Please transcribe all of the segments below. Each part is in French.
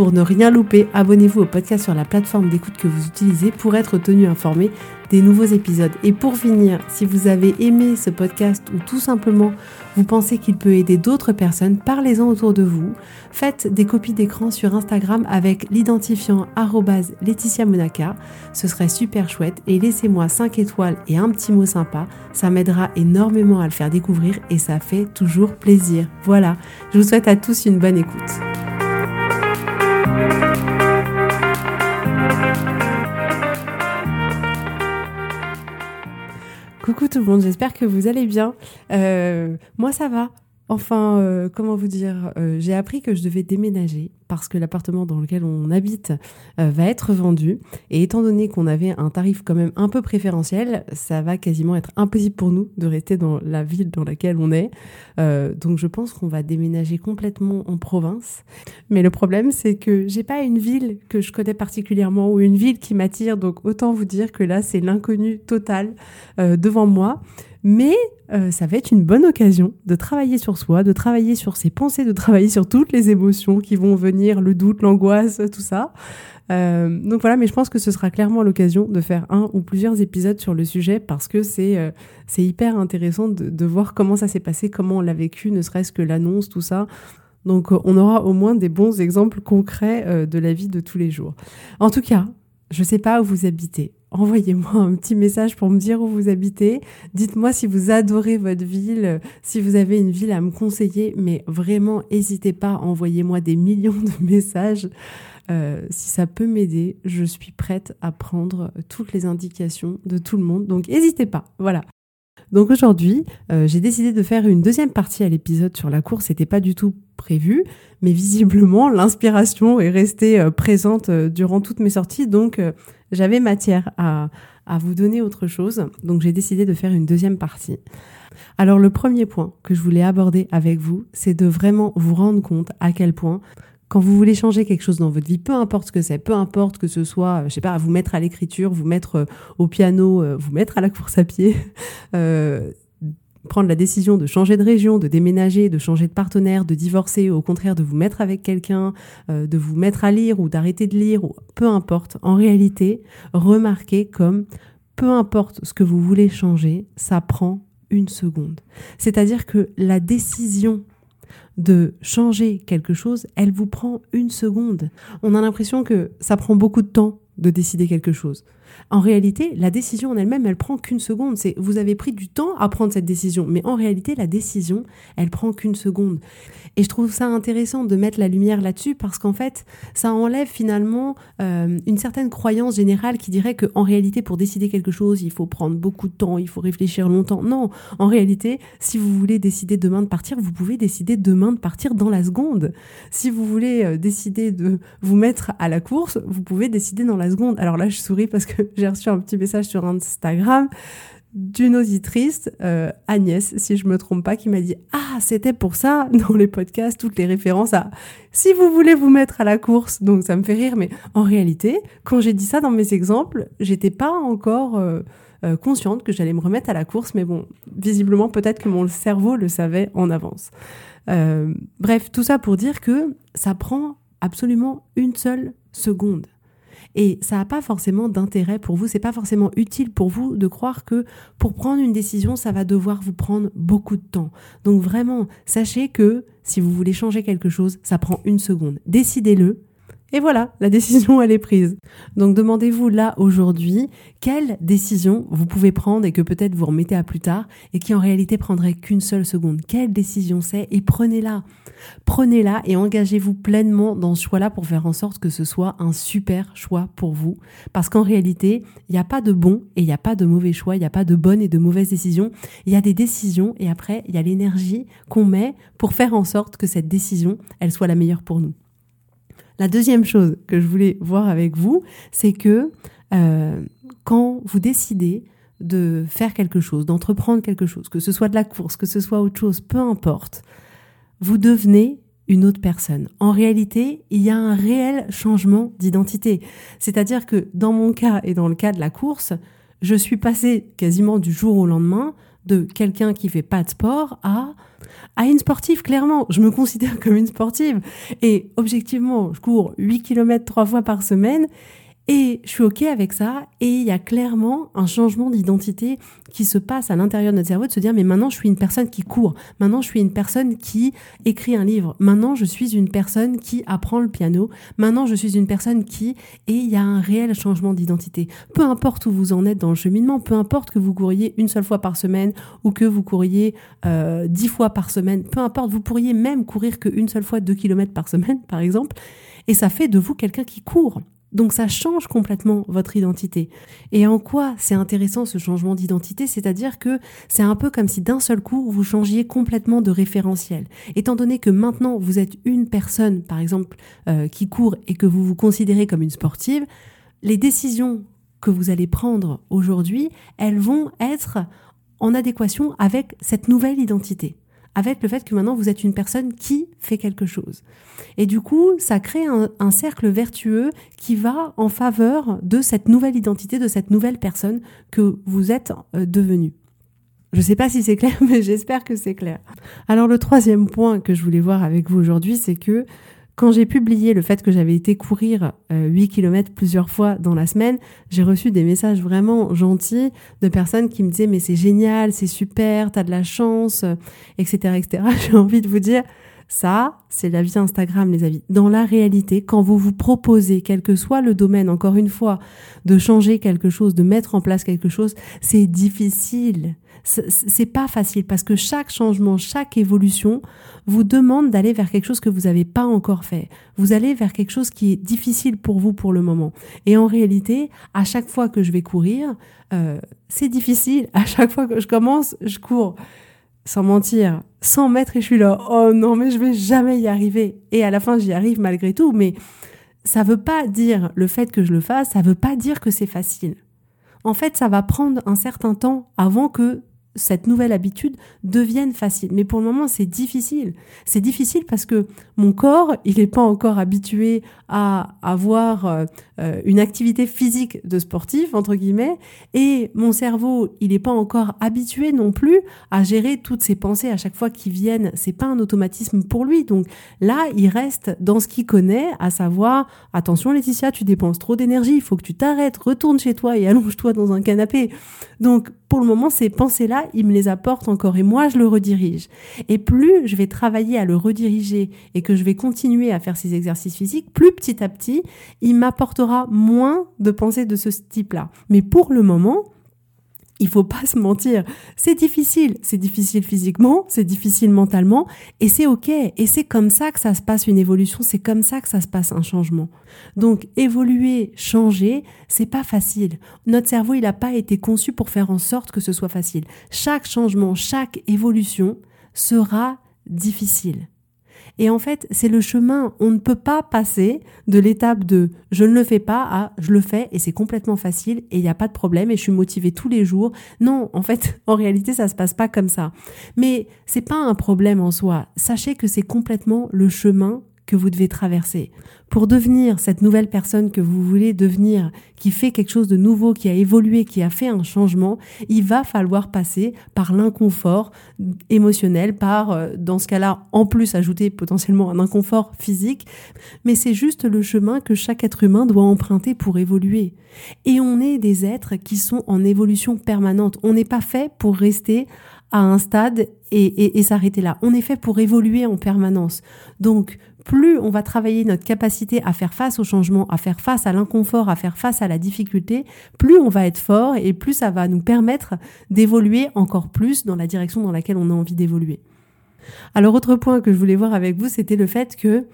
Pour ne rien louper, abonnez-vous au podcast sur la plateforme d'écoute que vous utilisez pour être tenu informé des nouveaux épisodes. Et pour finir, si vous avez aimé ce podcast ou tout simplement vous pensez qu'il peut aider d'autres personnes, parlez-en autour de vous. Faites des copies d'écran sur Instagram avec l'identifiant Laetitia Monaca. Ce serait super chouette et laissez-moi 5 étoiles et un petit mot sympa. Ça m'aidera énormément à le faire découvrir et ça fait toujours plaisir. Voilà, je vous souhaite à tous une bonne écoute. Coucou tout le monde, j'espère que vous allez bien. Euh, moi ça va. Enfin, euh, comment vous dire euh, J'ai appris que je devais déménager parce que l'appartement dans lequel on habite euh, va être vendu. Et étant donné qu'on avait un tarif quand même un peu préférentiel, ça va quasiment être impossible pour nous de rester dans la ville dans laquelle on est. Donc je pense qu'on va déménager complètement en province. Mais le problème, c'est que j'ai pas une ville que je connais particulièrement ou une ville qui m'attire. Donc autant vous dire que là, c'est l'inconnu total devant moi. Mais euh, ça va être une bonne occasion de travailler sur soi, de travailler sur ses pensées, de travailler sur toutes les émotions qui vont venir, le doute, l'angoisse, tout ça. Euh, donc voilà, mais je pense que ce sera clairement l'occasion de faire un ou plusieurs épisodes sur le sujet parce que c'est euh, hyper intéressant de voir comment ça s'est passé, comment on l'a vécu, ne serait-ce que l'annonce, tout ça. Donc on aura au moins des bons exemples concrets de la vie de tous les jours. En tout cas, je sais pas où vous habitez envoyez-moi un petit message pour me dire où vous habitez. Dites-moi si vous adorez votre ville, si vous avez une ville à me conseiller, mais vraiment, n'hésitez pas, envoyez-moi des millions de messages. Euh, si ça peut m'aider, je suis prête à prendre toutes les indications de tout le monde. Donc n'hésitez pas. Voilà. Donc aujourd'hui, euh, j'ai décidé de faire une deuxième partie à l'épisode sur la course. C'était pas du tout prévu, mais visiblement l'inspiration est restée euh, présente durant toutes mes sorties. Donc j'avais matière à vous donner autre chose, donc j'ai décidé de faire une deuxième partie. Alors le premier point que je voulais aborder avec vous, c'est de vraiment vous rendre compte à quel point quand vous voulez changer quelque chose dans votre vie, peu importe ce que c'est, peu importe que ce soit, je sais pas, vous mettre à l'écriture, vous mettre euh, au piano, euh, vous mettre à la course à pied, euh, prendre la décision de changer de région, de déménager, de changer de partenaire, de divorcer, au contraire de vous mettre avec quelqu'un, euh, de vous mettre à lire ou d'arrêter de lire, ou peu importe, en réalité, remarquez comme peu importe ce que vous voulez changer, ça prend une seconde. C'est-à-dire que la décision de changer quelque chose, elle vous prend une seconde. On a l'impression que ça prend beaucoup de temps de décider quelque chose. En réalité, la décision en elle-même, elle prend qu'une seconde. C'est vous avez pris du temps à prendre cette décision, mais en réalité, la décision, elle prend qu'une seconde. Et je trouve ça intéressant de mettre la lumière là-dessus parce qu'en fait, ça enlève finalement euh, une certaine croyance générale qui dirait que en réalité, pour décider quelque chose, il faut prendre beaucoup de temps, il faut réfléchir longtemps. Non, en réalité, si vous voulez décider demain de partir, vous pouvez décider demain de partir dans la seconde. Si vous voulez euh, décider de vous mettre à la course, vous pouvez décider dans la seconde. Alors là, je souris parce que j'ai reçu un petit message sur Instagram d'une auditrice, euh, Agnès, si je me trompe pas, qui m'a dit Ah, c'était pour ça dans les podcasts, toutes les références à si vous voulez vous mettre à la course. Donc ça me fait rire, mais en réalité, quand j'ai dit ça dans mes exemples, j'étais pas encore euh, euh, consciente que j'allais me remettre à la course, mais bon, visiblement, peut-être que mon cerveau le savait en avance. bref, tout ça pour dire que ça prend absolument une seule seconde. Et ça n'a pas forcément d'intérêt pour vous, c'est pas forcément utile pour vous de croire que pour prendre une décision, ça va devoir vous prendre beaucoup de temps. Donc vraiment, sachez que si vous voulez changer quelque chose, ça prend une seconde. Décidez-le, et voilà, la décision, elle est prise. Donc demandez-vous là, aujourd'hui, quelle décision vous pouvez prendre et que peut-être vous remettez à plus tard et qui en réalité prendrait qu'une seule seconde. Quelle décision c'est et prenez-la. Prenez-la et engagez-vous pleinement dans ce choix-là pour faire en sorte que ce soit un super choix pour vous. Parce qu'en réalité, il n'y a pas de bon et il n'y a pas de mauvais choix, il n'y a pas de bonnes et de mauvaises décisions. Il y a des décisions et après, il y a l'énergie qu'on met pour faire en sorte que cette décision, elle soit la meilleure pour nous. La deuxième chose que je voulais voir avec vous, c'est que euh, quand vous décidez de faire quelque chose, d'entreprendre quelque chose, que ce soit de la course, que ce soit autre chose, peu importe, vous devenez une autre personne. En réalité, il y a un réel changement d'identité. C'est-à-dire que dans mon cas et dans le cas de la course, je suis passée quasiment du jour au lendemain de quelqu'un qui fait pas de sport à à une sportive, clairement. Je me considère comme une sportive. Et objectivement, je cours 8 km trois fois par semaine et je suis OK avec ça. Et il y a clairement un changement d'identité qui se passe à l'intérieur de notre cerveau de se dire, mais maintenant je suis une personne qui court. Maintenant je suis une personne qui écrit un livre. Maintenant je suis une personne qui apprend le piano. Maintenant je suis une personne qui... Et il y a un réel changement d'identité. Peu importe où vous en êtes dans le cheminement, peu importe que vous couriez une seule fois par semaine ou que vous couriez euh, dix fois par semaine, peu importe, vous pourriez même courir qu'une seule fois deux kilomètres par semaine, par exemple. Et ça fait de vous quelqu'un qui court. Donc ça change complètement votre identité. Et en quoi c'est intéressant ce changement d'identité? C'est-à-dire que c'est un peu comme si d'un seul coup vous changiez complètement de référentiel. Étant donné que maintenant vous êtes une personne, par exemple, euh, qui court et que vous vous considérez comme une sportive, les décisions que vous allez prendre aujourd'hui, elles vont être en adéquation avec cette nouvelle identité avec le fait que maintenant vous êtes une personne qui fait quelque chose. Et du coup, ça crée un, cercle vertueux qui va en faveur de cette nouvelle identité, de cette nouvelle personne que vous êtes euh, devenue. Je ne sais pas si c'est clair, mais j'espère que c'est clair. Alors le troisième point que je voulais voir avec vous aujourd'hui, c'est que quand j'ai publié le fait que j'avais été courir 8 euh, km plusieurs fois dans la semaine, j'ai reçu des messages vraiment gentils de personnes qui me disaient mais c'est génial, c'est super, t'as de la chance, etc. etc. J'ai envie de vous dire, ça, c'est la vie Instagram, les amis. Dans la réalité, quand vous vous proposez, quel que soit le domaine, encore une fois, de changer quelque chose, de mettre en place quelque chose, c'est difficile. C'est pas facile parce que chaque changement, chaque évolution vous demande d'aller vers quelque chose que vous n'avez pas encore fait. Vous allez vers quelque chose qui est difficile pour vous pour le moment. Et en réalité, à chaque fois que je vais courir, euh, c'est difficile. À chaque fois que je commence, je cours sans mentir, 100 mètres et je suis là, oh non, mais je vais jamais y arriver. Et à la fin, j'y arrive malgré tout, mais ça veut pas dire le fait que je le fasse, ça veut pas dire que c'est facile. En fait, ça va prendre un certain temps avant que cette nouvelle habitude devienne facile. Mais pour le moment, c'est difficile. C'est difficile parce que mon corps, il n'est pas encore habitué à avoir euh, euh, une activité physique de sportif, entre guillemets, et mon cerveau, il n'est pas encore habitué non plus à gérer toutes ces pensées à chaque fois qui viennent. C'est pas un automatisme pour lui. Donc là, il reste dans ce qu'il connaît, à savoir, attention Laetitia, tu dépenses trop d'énergie, il faut que tu t'arrêtes, retourne chez toi et allonge-toi dans un canapé. Donc pour le moment, ces pensées-là, il me les apporte encore et moi, je le redirige. Et plus je vais travailler à le rediriger et que je vais continuer à faire ces exercices physiques, plus petit à petit, il m'apportera moins de pensées de ce type-là. Mais pour le moment, il faut pas se mentir. C'est difficile. C'est difficile physiquement, c'est difficile mentalement, et c'est ok. Et c'est comme ça que ça se passe une évolution, c'est comme ça que ça se passe un changement. Donc, évoluer, changer, c'est pas facile. Notre cerveau, il n'a pas été conçu pour faire en sorte que ce soit facile. Chaque changement, chaque évolution sera difficile. Et en fait, c'est le chemin. On ne peut pas passer de l'étape de je ne le fais pas à je le fais et c'est complètement facile et il n'y a pas de problème et je suis motivée tous les jours. Non, en fait, en réalité, ça se passe pas comme ça. Mais c'est pas un problème en soi. Sachez que c'est complètement le chemin que vous devez traverser. Pour devenir cette nouvelle personne que vous voulez devenir, qui fait quelque chose de nouveau, qui a évolué, qui a fait un changement, il va falloir passer par l'inconfort émotionnel, par, euh, dans ce cas-là, en plus ajouter potentiellement un inconfort physique. Mais c'est juste le chemin que chaque être humain doit emprunter pour évoluer. Et on est des êtres qui sont en évolution permanente. On n'est pas fait pour rester à un stade et, et s'arrêter là. On est fait pour évoluer en permanence. Donc, plus on va travailler notre capacité à faire face au changement, à faire face à l'inconfort, à faire face à la difficulté, plus on va être fort et plus ça va nous permettre d'évoluer encore plus dans la direction dans laquelle on a envie d'évoluer. Alors autre point que je voulais voir avec vous, c'était le fait que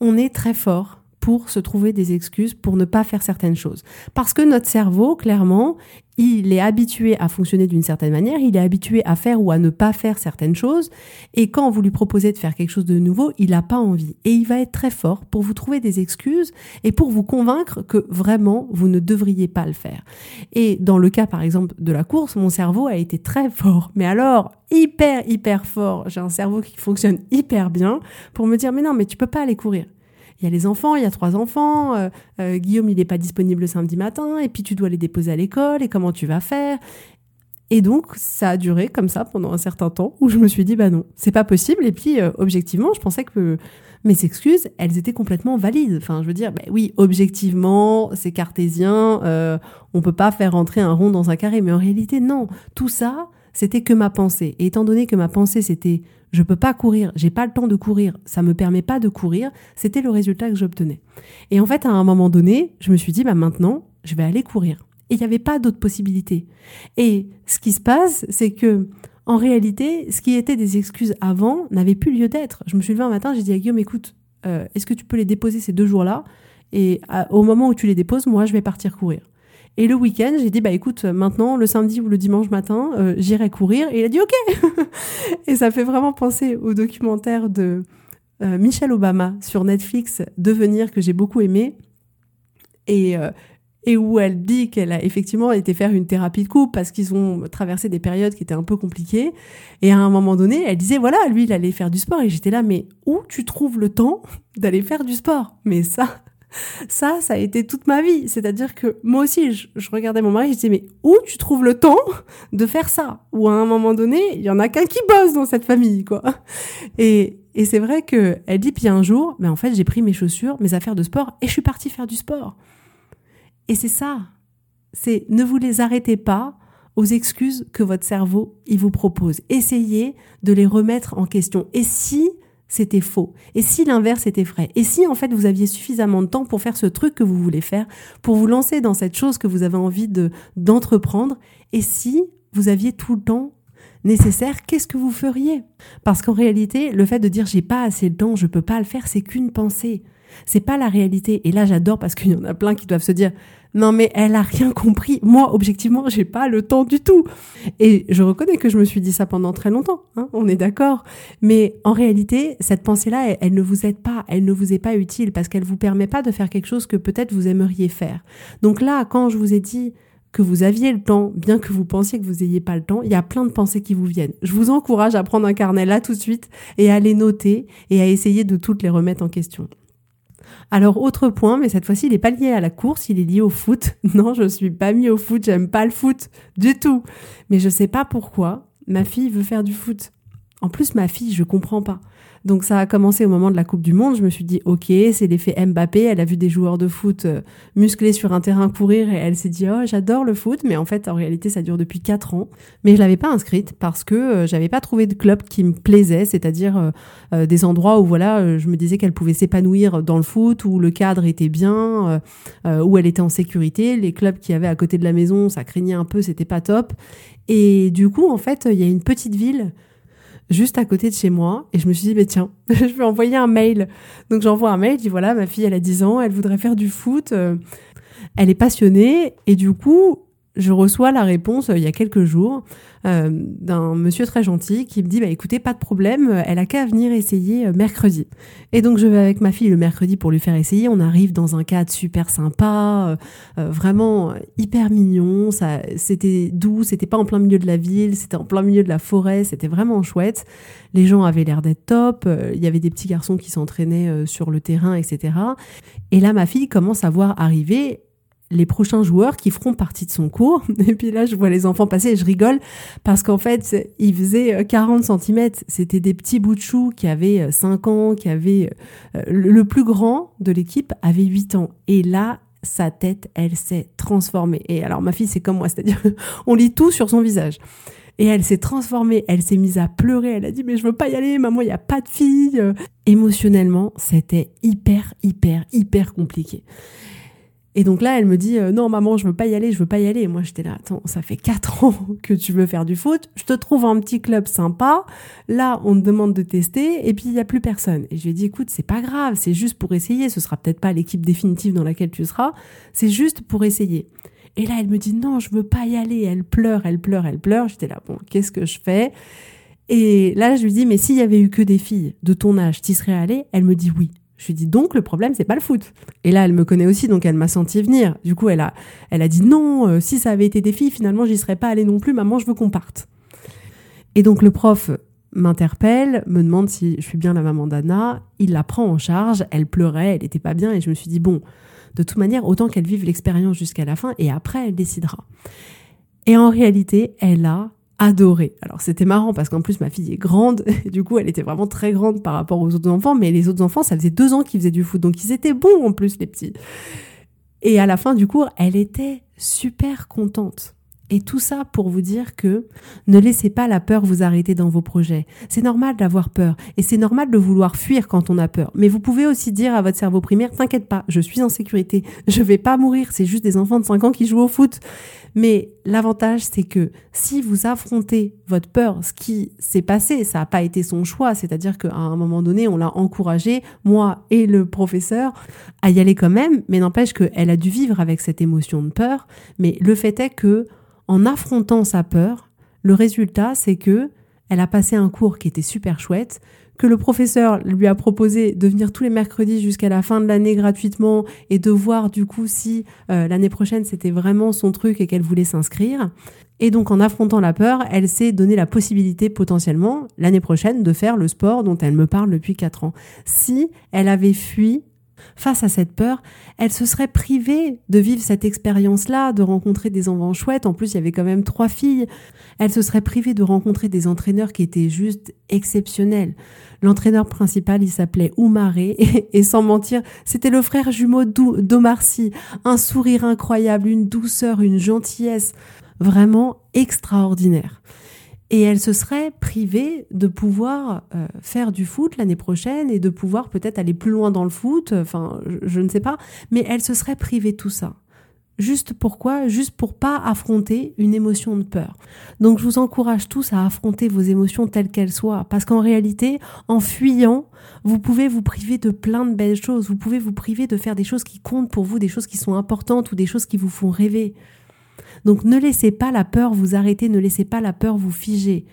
on est très fort pour se trouver des excuses pour ne pas faire certaines choses. Parce que notre cerveau, clairement, il est habitué à fonctionner d'une certaine manière, il est habitué à faire ou à ne pas faire certaines choses, et quand vous lui proposez de faire quelque chose de nouveau, il n'a pas envie. Et il va être très fort pour vous trouver des excuses et pour vous convaincre que vraiment vous ne devriez pas le faire. Et dans le cas par exemple de la course, mon cerveau a été très fort, mais alors hyper hyper fort. J'ai un cerveau qui fonctionne hyper bien pour me dire mais non mais tu peux pas aller courir il y a les enfants, il y a trois enfants, euh, euh, Guillaume il n'est pas disponible le samedi matin, et puis tu dois les déposer à l'école, et comment tu vas faire? Et donc, ça a duré comme ça pendant un certain temps où je me suis dit, bah non, c'est pas possible. Et puis, euh, objectivement, je pensais que mes excuses, elles étaient complètement valides. Enfin, je veux dire, bah oui, objectivement, c'est cartésien, euh, on peut pas faire rentrer un rond dans un carré. Mais en réalité, non. Tout ça, c'était que ma pensée. Et étant donné que ma pensée, c'était je peux pas courir, j'ai pas le temps de courir, ça me permet pas de courir, c'était le résultat que j'obtenais. Et en fait, à un moment donné, je me suis dit, bah maintenant, je vais aller courir. Et il n'y avait pas d'autre possibilité. Et ce qui se passe, c'est que, en réalité, ce qui était des excuses avant n'avait plus lieu d'être. Je me suis levée un matin, j'ai dit à Guillaume, écoute, euh, est-ce que tu peux les déposer ces deux jours-là? Et au moment où tu les déposes, moi, je vais partir courir. Et le week-end, j'ai dit, bah écoute, maintenant, le samedi ou le dimanche matin, euh, j'irai courir. Et il a dit, ok Et ça fait vraiment penser au documentaire de euh, Michelle Obama sur Netflix, Devenir, que j'ai beaucoup aimé. Et, euh, et où elle dit qu'elle a effectivement été faire une thérapie de couple parce qu'ils ont traversé des périodes qui étaient un peu compliquées. Et à un moment donné, elle disait, voilà, lui, il allait faire du sport. Et j'étais là, mais où tu trouves le temps d'aller faire du sport? Mais ça, ça, ça a été toute ma vie. C'est-à-dire que moi aussi, je, regardais mon mari, je disais, mais où tu trouves le temps de faire ça? Ou à un moment donné, il y en a qu'un qui bosse dans cette famille, quoi. Et, et c'est vrai que elle dit, puis un jour, mais en fait, j'ai pris mes chaussures, mes affaires de sport, et je suis partie faire du sport. Et c'est ça. C'est ne vous les arrêtez pas aux excuses que votre cerveau il vous propose. Essayez de les remettre en question. Et si c'était faux Et si l'inverse était vrai? Et si en fait vous aviez suffisamment de temps pour faire ce truc que vous voulez faire, pour vous lancer dans cette chose que vous avez envie de d'entreprendre? Et si vous aviez tout le temps nécessaire, qu'est-ce que vous feriez? Parce qu'en réalité, le fait de dire j'ai pas assez de temps, je peux pas le faire, c'est qu'une pensée. C'est pas la réalité. Et là, j'adore parce qu'il y en a plein qui doivent se dire non mais elle a rien compris. Moi, objectivement, j'ai pas le temps du tout. Et je reconnais que je me suis dit ça pendant très longtemps. Hein, on est d'accord. Mais en réalité, cette pensée-là, elle, ne vous aide pas. Elle ne vous est pas utile parce qu'elle vous permet pas de faire quelque chose que peut-être vous aimeriez faire. Donc là, quand je vous ai dit que vous aviez le temps, bien que vous pensiez que vous n'ayez pas le temps, il y a plein de pensées qui vous viennent. Je vous encourage à prendre un carnet là tout de suite et à les noter et à essayer de toutes les remettre en question. Alors autre point, mais cette fois-ci il n'est pas lié à la course, il est lié au foot. Non, je suis pas mis au foot, j'aime pas le foot du tout. Mais je sais pas pourquoi ma fille veut faire du foot. En plus ma fille, je comprends pas. Donc ça a commencé au moment de la Coupe du Monde. Je me suis dit, ok, c'est l'effet Mbappé. Elle a vu des joueurs de foot euh, musclés sur un terrain courir et elle s'est dit, oh, j'adore le foot. Mais en fait, en réalité, ça dure depuis quatre ans. Mais je l'avais pas inscrite parce que euh, j'avais pas trouvé de club qui me plaisait, c'est-à-dire euh, des endroits où voilà, je me disais qu'elle pouvait s'épanouir dans le foot, où le cadre était bien, où elle était en sécurité. Les clubs qui avaient à côté de la maison, ça craignait un peu, c'était pas top. Et du coup, en fait, il y a une petite ville juste à côté de chez moi. Et je me suis dit, bah, tiens, je vais envoyer un mail. Donc j'envoie un mail, je dis, voilà, ma fille, elle a 10 ans, elle voudrait faire du foot. Euh, elle est passionnée. Et du coup, je reçois la réponse euh, il y a quelques jours euh, d'un monsieur très gentil qui me dit bah écoutez pas de problème euh, elle a qu'à venir essayer mercredi. Et donc je vais avec ma fille le mercredi pour lui faire essayer. On arrive dans un cadre super sympa vraiment hyper mignon. Ça c'était doux c'était pas en plein milieu de la ville c'était en plein milieu de la forêt c'était vraiment chouette. Les gens avaient l'air d'être top il y avait des petits garçons qui s'entraînaient sur le terrain etc et là ma fille commence à voir arriver les prochains joueurs qui feront partie de son cours. Et puis là, je vois les enfants passer et je rigole parce qu'en fait, ils faisaient 40 euh, cm. C'était des petits bouts de choux qui avaient 5 euh, ans, qui avaient... Euh, le plus grand de l'équipe avait 8 ans. Et là, sa tête, elle s'est transformée. Et alors, ma fille, c'est comme moi, c'est-à-dire on lit tout sur son visage. Et elle s'est transformée, elle s'est mise à pleurer, elle a dit mais je veux pas y aller, maman, il y a pas de fille. Émotionnellement, c'était hyper hyper hyper compliqué. Et donc là, elle me dit euh, non maman, je veux pas y aller, je veux pas y aller. Et moi j'étais là, attends, ça fait quatre ans que tu veux faire du foot, je te trouve un petit club sympa. Là, on te demande de tester et puis il y a plus personne. Et je lui ai dit écoute, c'est pas grave, c'est juste pour essayer. Ce sera peut-être pas l'équipe définitive dans laquelle tu seras, c'est juste pour essayer. Et là, elle me dit non, je veux pas y aller. Elle pleure, elle pleure, elle pleure. J'étais là, bon, qu'est-ce que je fais? Et là, je lui dis mais s'il y avait eu que des filles de ton âge, t'y serais allée Elle me dit oui. Je lui dis donc le problème c'est pas le foot. Et là elle me connaît aussi donc elle m'a senti venir. Du coup elle a elle a dit non euh, si ça avait été des filles finalement j'y serais pas allée non plus maman je veux qu'on parte. Et donc le prof m'interpelle, me demande si je suis bien la maman d'Anna, il la prend en charge, elle pleurait, elle était pas bien et je me suis dit bon de toute manière autant qu'elle vive l'expérience jusqu'à la fin et après elle décidera. Et en réalité elle a adoré. Alors c'était marrant parce qu'en plus ma fille est grande, et du coup elle était vraiment très grande par rapport aux autres enfants, mais les autres enfants ça faisait deux ans qu'ils faisaient du foot, donc ils étaient bons en plus les petits. Et à la fin du cours, elle était super contente. Et tout ça pour vous dire que ne laissez pas la peur vous arrêter dans vos projets. C'est normal d'avoir peur et c'est normal de vouloir fuir quand on a peur. Mais vous pouvez aussi dire à votre cerveau primaire, t'inquiète pas, je suis en sécurité, je vais pas mourir, c'est juste des enfants de 5 ans qui jouent au foot. Mais l'avantage, c'est que si vous affrontez votre peur, ce qui s'est passé, ça n'a pas été son choix, c'est-à-dire qu'à un moment donné, on l'a encouragé, moi et le professeur, à y aller quand même, mais n'empêche qu'elle a dû vivre avec cette émotion de peur. Mais le fait est que en affrontant sa peur, le résultat, c'est que elle a passé un cours qui était super chouette, que le professeur lui a proposé de venir tous les mercredis jusqu'à la fin de l'année gratuitement et de voir du coup si euh, l'année prochaine c'était vraiment son truc et qu'elle voulait s'inscrire. Et donc en affrontant la peur, elle s'est donné la possibilité potentiellement l'année prochaine de faire le sport dont elle me parle depuis 4 ans. Si elle avait fui face à cette peur, elle se serait privée de vivre cette expérience-là, de rencontrer des enfants chouettes. En plus, il y avait quand même trois filles. Elle se serait privée de rencontrer des entraîneurs qui étaient juste exceptionnels. L'entraîneur principal, il s'appelait Oumaré, et, sans mentir, c'était le frère jumeau d'Omar Un sourire incroyable, une douceur, une gentillesse vraiment extraordinaire et elle se serait privée de pouvoir euh, faire du foot l'année prochaine et de pouvoir peut-être aller plus loin dans le foot, enfin je, ne sais pas, mais elle se serait privée de tout ça. Juste pourquoi? Juste pour pas affronter une émotion de peur. Donc je vous encourage tous à affronter vos émotions telles qu'elles soient, parce qu'en réalité, en fuyant, vous pouvez vous priver de plein de belles choses, vous pouvez vous priver de faire des choses qui comptent pour vous, des choses qui sont importantes ou des choses qui vous font rêver. Donc ne laissez pas la peur vous arrêter, ne laissez pas la peur vous figer.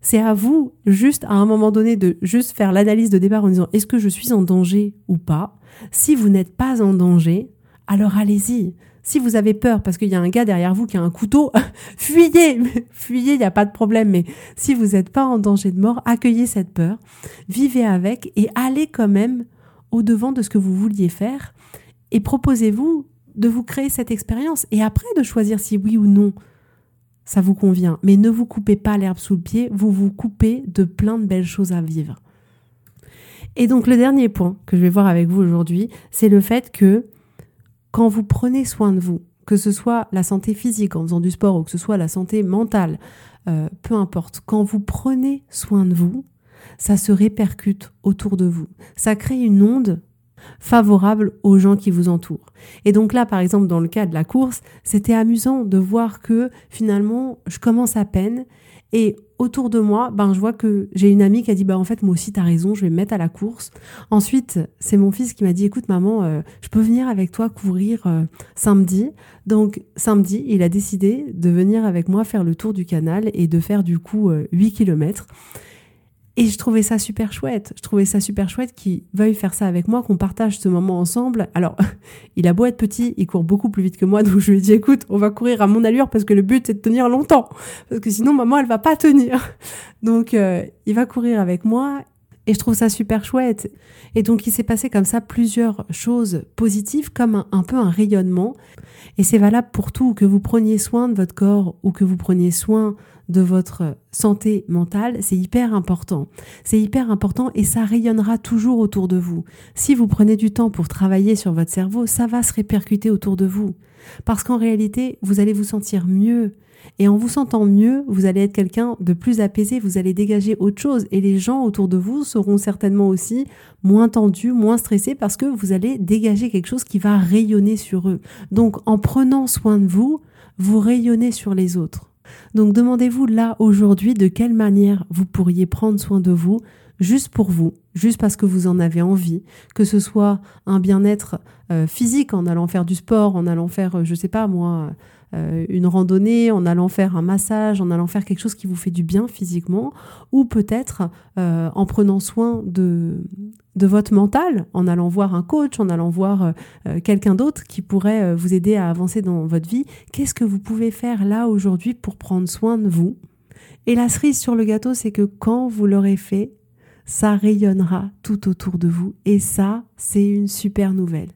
C'est à vous, juste à un moment donné, de juste faire l'analyse de départ en disant est-ce que je suis en danger ou pas? Si vous n'êtes pas en danger, alors allez-y. Si vous avez peur parce qu'il y a un gars derrière vous qui a un couteau, fuyez, fuyez, il n'y a pas de problème. Mais si vous n'êtes pas en danger de mort, accueillez cette peur, vivez avec et allez quand même au devant de ce que vous vouliez faire et proposez-vous de vous créer cette expérience et après de choisir si oui ou non ça vous convient. Mais ne vous coupez pas l'herbe sous le pied, vous vous coupez de plein de belles choses à vivre. Et donc le dernier point que je vais voir avec vous aujourd'hui, c'est le fait que quand vous prenez soin de vous, que ce soit la santé physique en faisant du sport ou que ce soit la santé mentale, euh, peu importe, quand vous prenez soin de vous, ça se répercute autour de vous. Ça crée une onde favorable aux gens qui vous entourent. Et donc là, par exemple, dans le cas de la course, c'était amusant de voir que finalement, je commence à peine et autour de moi, ben, je vois que j'ai une amie qui a dit, bah, en fait, moi aussi, t'as raison, je vais me mettre à la course. Ensuite, c'est mon fils qui m'a dit, écoute, maman, euh, je peux venir avec toi courir euh, samedi. Donc, samedi, il a décidé de venir avec moi faire le tour du canal et de faire du coup 8 euh, kilomètres. Et je trouvais ça super chouette. Je trouvais ça super chouette qu'il veuille faire ça avec moi, qu'on partage ce moment ensemble. Alors, il a beau être petit, il court beaucoup plus vite que moi, donc je lui ai dit, écoute, on va courir à mon allure parce que le but c'est de tenir longtemps. Parce que sinon, maman, elle va pas tenir. Donc, euh, il va courir avec moi et je trouve ça super chouette. Et donc il s'est passé comme ça plusieurs choses positives, comme un, peu un rayonnement. Et c'est valable pour tout, que vous preniez soin de votre corps ou que vous preniez soin de votre santé mentale, c'est hyper important. C'est hyper important et ça rayonnera toujours autour de vous. Si vous prenez du temps pour travailler sur votre cerveau, ça va se répercuter autour de vous. Parce qu'en réalité, vous allez vous sentir mieux. Et en vous sentant mieux, vous allez être quelqu'un de plus apaisé, vous allez dégager autre chose. Et les gens autour de vous seront certainement aussi moins tendus, moins stressés, parce que vous allez dégager quelque chose qui va rayonner sur eux. Donc en prenant soin de vous, vous rayonnez sur les autres. Donc demandez-vous là aujourd'hui de quelle manière vous pourriez prendre soin de vous juste pour vous, juste parce que vous en avez envie, que ce soit un bien-être euh, physique en allant faire du sport, en allant faire, euh, je sais pas moi, euh, une randonnée, en allant faire un massage, en allant faire quelque chose qui vous fait du bien physiquement, ou peut-être en prenant soin de, de votre mental, en allant voir un coach, en allant voir quelqu'un d'autre qui pourrait vous aider à avancer dans votre vie. Qu'est-ce que vous pouvez faire là aujourd'hui pour prendre soin de vous? Et la cerise sur le gâteau, c'est que quand vous l'aurez fait, ça rayonnera tout autour de vous. Et ça, c'est une super nouvelle.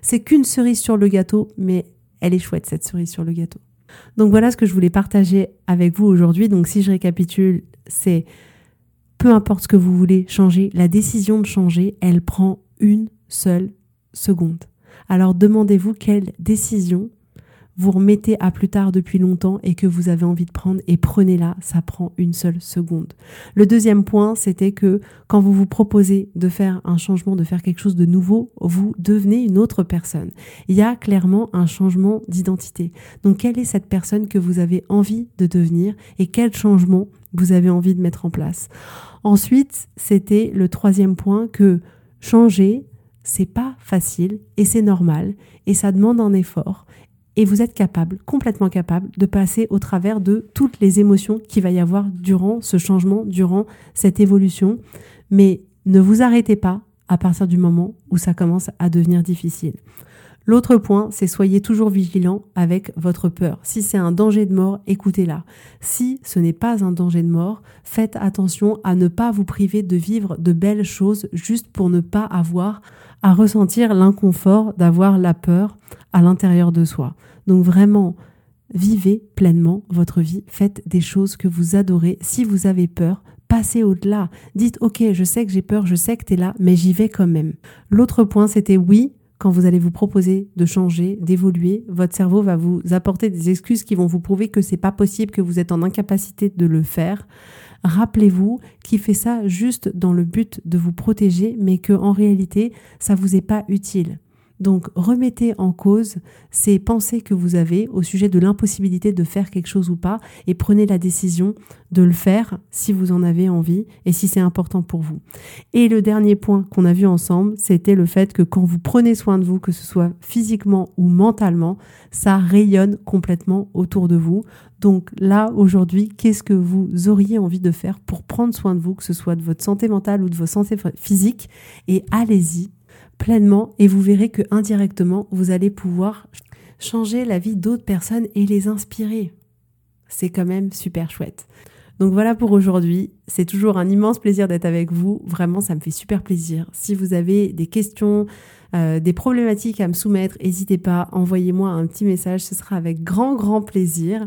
C'est qu'une cerise sur le gâteau, mais elle est chouette, cette cerise sur le gâteau. Donc voilà ce que je voulais partager avec vous aujourd'hui. Donc si je récapitule, c'est peu importe ce que vous voulez changer, la décision de changer, elle prend une seule seconde. Alors demandez-vous quelle décision vous remettez à plus tard depuis longtemps et que vous avez envie de prendre et prenez-la, ça prend une seule seconde. Le deuxième point, c'était que quand vous vous proposez de faire un changement, de faire quelque chose de nouveau, vous devenez une autre personne. Il y a clairement un changement d'identité. Donc quelle est cette personne que vous avez envie de devenir et quel changement vous avez envie de mettre en place? Ensuite, c'était le troisième point que changer, c'est pas facile et c'est normal et ça demande un effort et vous êtes capable, complètement capable, de passer au travers de toutes les émotions qu'il va y avoir durant ce changement, durant cette évolution. Mais ne vous arrêtez pas à partir du moment où ça commence à devenir difficile. L'autre point, c'est soyez toujours vigilant avec votre peur. Si c'est un danger de mort, écoutez-la. Si ce n'est pas un danger de mort, faites attention à ne pas vous priver de vivre de belles choses juste pour ne pas avoir à ressentir l'inconfort d'avoir la peur à l'intérieur de soi. Donc vraiment, vivez pleinement votre vie, faites des choses que vous adorez. Si vous avez peur, passez au-delà. Dites, ok, je sais que j'ai peur, je sais que tu es là, mais j'y vais quand même. L'autre point, c'était oui, quand vous allez vous proposer de changer, d'évoluer, votre cerveau va vous apporter des excuses qui vont vous prouver que c'est pas possible, que vous êtes en incapacité de le faire. Rappelez-vous qu'il fait ça juste dans le but de vous protéger, mais que en réalité, ça vous est pas utile. Donc remettez en cause ces pensées que vous avez au sujet de l'impossibilité de faire quelque chose ou pas et prenez la décision de le faire si vous en avez envie et si c'est important pour vous. Et le dernier point qu'on a vu ensemble, c'était le fait que quand vous prenez soin de vous, que ce soit physiquement ou mentalement, ça rayonne complètement autour de vous. Donc là, aujourd'hui, qu'est-ce que vous auriez envie de faire pour prendre soin de vous, que ce soit de votre santé mentale ou de votre santé physique? Et allez-y, pleinement et vous verrez que indirectement, vous allez pouvoir changer la vie d'autres personnes et les inspirer. C'est quand même super chouette. Donc voilà pour aujourd'hui. C'est toujours un immense plaisir d'être avec vous. Vraiment, ça me fait super plaisir. Si vous avez des questions, euh, des problématiques à me soumettre, n'hésitez pas, envoyez-moi un petit message. Ce sera avec grand, grand plaisir.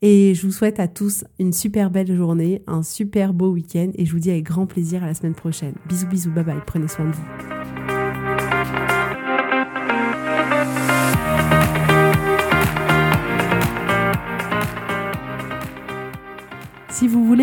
Et je vous souhaite à tous une super belle journée, un super beau week-end. Et je vous dis avec grand plaisir à la semaine prochaine. Bisous, bisous, bye bye. Prenez soin de vous.